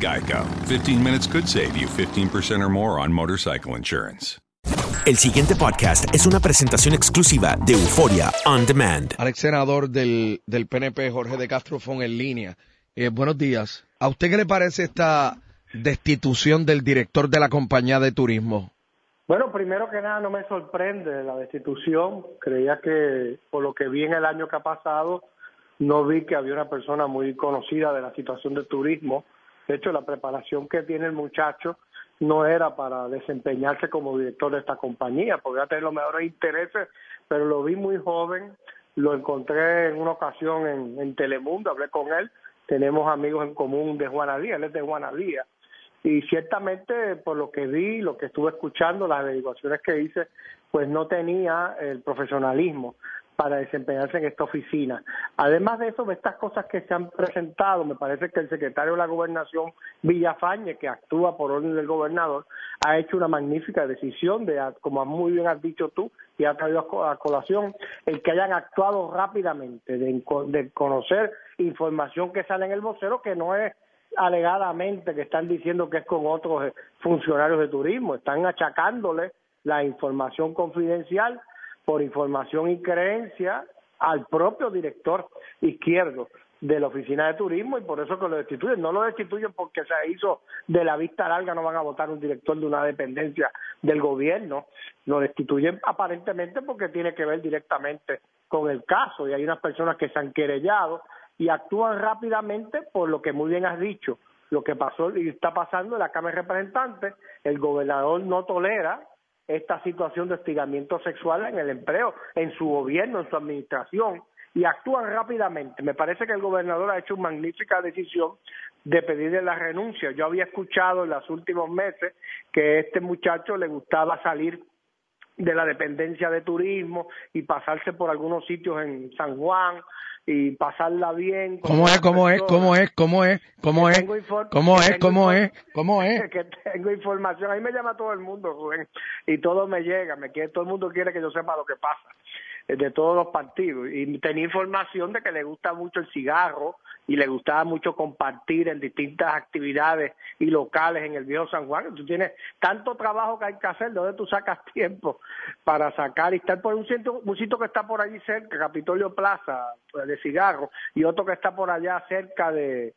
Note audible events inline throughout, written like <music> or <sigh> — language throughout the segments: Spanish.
Geico. 15 minutes could save you 15% or more on motorcycle insurance. El siguiente podcast es una presentación exclusiva de Euforia On Demand. al ex senador del, del PNP, Jorge de Castro Fon, en línea. Eh, buenos días. ¿A usted qué le parece esta destitución del director de la compañía de turismo? Bueno, primero que nada no me sorprende la destitución. Creía que por lo que vi en el año que ha pasado, no vi que había una persona muy conocida de la situación del turismo. De hecho, la preparación que tiene el muchacho no era para desempeñarse como director de esta compañía, podría tener los mejores intereses, pero lo vi muy joven, lo encontré en una ocasión en, en Telemundo, hablé con él, tenemos amigos en común de Juanadía, él es de Juanadía, y ciertamente por lo que vi, lo que estuve escuchando, las averiguaciones que hice, pues no tenía el profesionalismo para desempeñarse en esta oficina. Además de eso, de estas cosas que se han presentado, me parece que el secretario de la Gobernación, Villafañe, que actúa por orden del gobernador, ha hecho una magnífica decisión de, como muy bien has dicho tú, y ha traído a co- a colación, el que hayan actuado rápidamente, de conocer información que sale en el vocero, que no es alegadamente que están diciendo que es con otros eh, funcionarios de turismo, están achacándole la información confidencial por información y creencia al propio director izquierdo de la oficina de turismo y por eso que lo destituyen. No lo destituyen porque se hizo de la vista larga, no van a votar un director de una dependencia del gobierno. Lo destituyen aparentemente porque tiene que ver directamente con el caso y hay unas personas que se han querellado y actúan rápidamente por lo que muy bien has dicho, lo que pasó y está pasando en la Cámara de Representantes, el gobernador no tolera esta situación de hostigamiento sexual en el empleo, en su gobierno, en su administración, y actúan rápidamente. Me parece que el gobernador ha hecho una magnífica decisión de pedirle la renuncia. Yo había escuchado en los últimos meses que a este muchacho le gustaba salir de la dependencia de turismo y pasarse por algunos sitios en San Juan y pasarla bien. ¿Cómo es, cómo es, cómo es, cómo es, cómo es, cómo es, cómo es, cómo es? que tengo información. Ahí me llama todo el mundo, Rubén, y todo me llega. Me quiere, todo el mundo quiere que yo sepa lo que pasa de todos los partidos. Y tenía información de que le gusta mucho el cigarro y le gustaba mucho compartir en distintas actividades y locales en el viejo San Juan. Tú tienes tanto trabajo que hay que hacer, ¿de dónde tú sacas <laughs> tiempo para sacar y estar por un sitio, un sitio que está por allí cerca, Capitolio Plaza, pues, de cigarro, y otro que está por allá cerca de,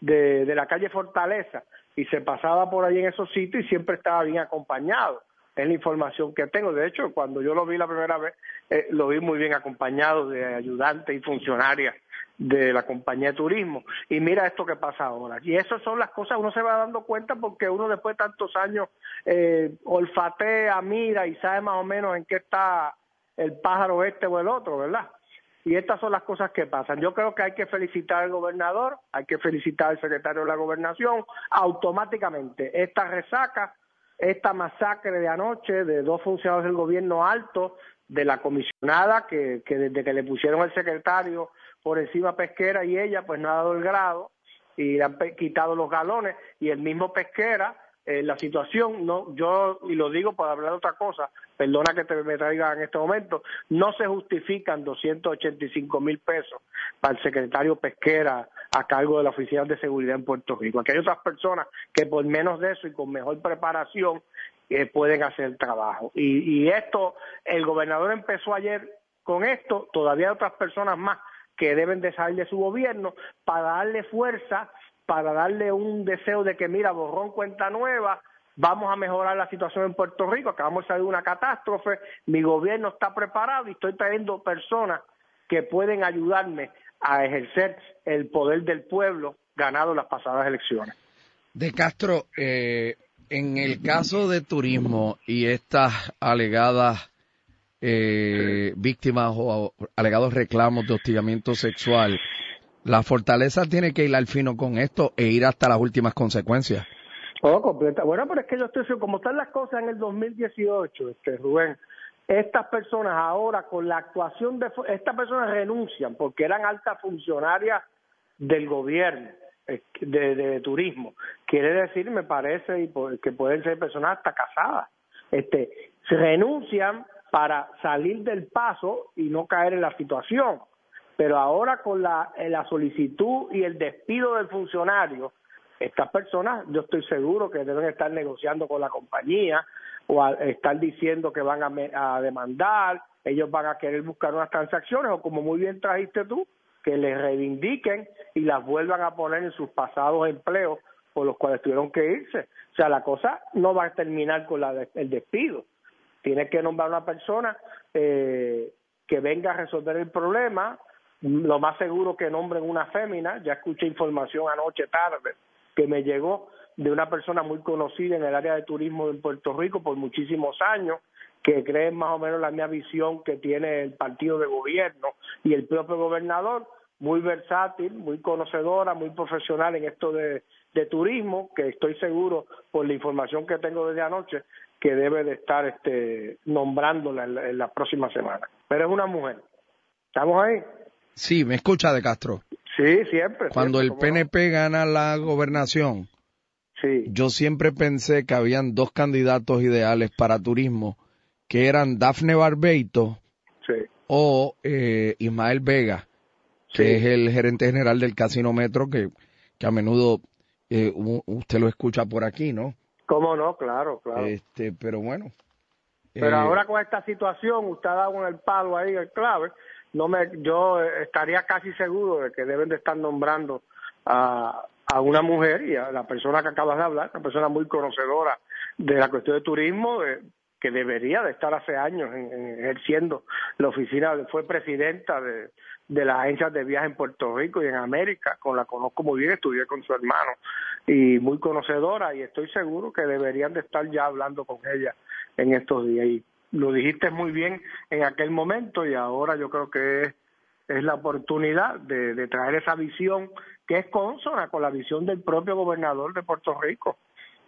de, de la calle Fortaleza, y se pasaba por ahí en esos sitios y siempre estaba bien acompañado. Es la información que tengo. De hecho, cuando yo lo vi la primera vez, eh, lo vi muy bien acompañado de ayudantes y funcionarias de la compañía de turismo. Y mira esto que pasa ahora. Y esas son las cosas, uno se va dando cuenta porque uno después de tantos años eh, olfatea, mira y sabe más o menos en qué está el pájaro este o el otro, ¿verdad? Y estas son las cosas que pasan. Yo creo que hay que felicitar al gobernador, hay que felicitar al secretario de la gobernación. Automáticamente, esta resaca, esta masacre de anoche de dos funcionarios del gobierno alto, de la comisionada, que, que desde que le pusieron el secretario por encima pesquera y ella, pues no ha dado el grado y le han quitado los galones y el mismo pesquera eh, la situación, no, yo, y lo digo para hablar de otra cosa, perdona que te me traiga en este momento, no se justifican 285 mil pesos para el secretario Pesquera a cargo de la Oficina de Seguridad en Puerto Rico. Aquí hay otras personas que por menos de eso y con mejor preparación eh, pueden hacer trabajo. Y, y esto, el gobernador empezó ayer con esto, todavía hay otras personas más que deben de salir de su gobierno para darle fuerza para darle un deseo de que, mira, borrón cuenta nueva, vamos a mejorar la situación en Puerto Rico, acabamos de salir de una catástrofe, mi gobierno está preparado y estoy trayendo personas que pueden ayudarme a ejercer el poder del pueblo ganado en las pasadas elecciones. De Castro, eh, en el caso de turismo y estas alegadas eh, víctimas o alegados reclamos de hostigamiento sexual, la fortaleza tiene que ir al fino con esto e ir hasta las últimas consecuencias. Oh, completa. Bueno, pero es que yo estoy como están las cosas en el 2018, este Rubén, estas personas ahora con la actuación de estas personas renuncian porque eran altas funcionarias del gobierno de, de, turismo. Quiere decir, me parece, que pueden ser personas hasta casadas. Este, se renuncian para salir del paso y no caer en la situación. Pero ahora con la, eh, la solicitud y el despido del funcionario, estas personas, yo estoy seguro que deben estar negociando con la compañía o estar diciendo que van a, a, demandar, ellos van a querer buscar unas transacciones o como muy bien trajiste tú, que les reivindiquen y las vuelvan a poner en sus pasados empleos por los cuales tuvieron que irse. O sea, la cosa no va a terminar con la el despido. Tiene que nombrar una persona eh, que venga a resolver el problema, lo más seguro que nombren una fémina, ya escuché información anoche tarde que me llegó de una persona muy conocida en el área de turismo de Puerto Rico por muchísimos años, que cree más o menos la misma visión que tiene el partido de gobierno y el propio gobernador, muy versátil, muy conocedora, muy profesional en esto de, de turismo, que estoy seguro por la información que tengo desde anoche que debe de estar este, nombrándola en la, en la próxima semana. Pero es una mujer. ¿Estamos ahí? Sí, me escucha de Castro. Sí, siempre. Cuando el PNP gana la gobernación, sí. yo siempre pensé que habían dos candidatos ideales para turismo, que eran Dafne Barbeito sí. o eh, Ismael Vega, que Sí. es el gerente general del Casino Metro, que, que a menudo eh, usted lo escucha por aquí, ¿no? ¿Cómo no? Claro, claro. Este, pero bueno. Pero eh, ahora con esta situación, usted ha dado el palo ahí, el clave, no me, yo estaría casi seguro de que deben de estar nombrando a, a una mujer y a la persona que acabas de hablar, una persona muy conocedora de la cuestión de turismo, eh, que debería de estar hace años en- en ejerciendo la oficina, fue presidenta de, de las agencias de viaje en Puerto Rico y en América, con la conozco muy bien, estudié con su hermano y muy conocedora y estoy seguro que deberían de estar ya hablando con ella en estos días y lo dijiste muy bien en aquel momento y ahora yo creo que es, es la oportunidad de, de traer esa visión que es consona con la visión del propio gobernador de Puerto Rico.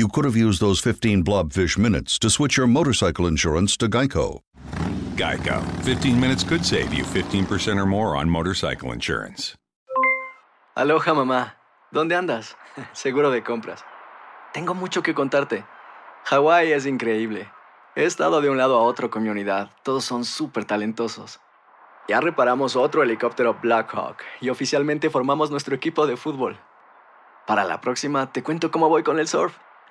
you could have used those 15 blobfish minutes to switch your motorcycle insurance to Geico. Geico. 15 minutes could save you 15% or more on motorcycle insurance. Aloha mamá, ¿dónde andas? <laughs> Seguro de compras. Tengo mucho que contarte. Hawái es increíble. He estado de un lado a otro con mi unidad. Todos son súper talentosos. Ya reparamos otro helicóptero Blackhawk y oficialmente formamos nuestro equipo de fútbol. Para la próxima te cuento cómo voy con el surf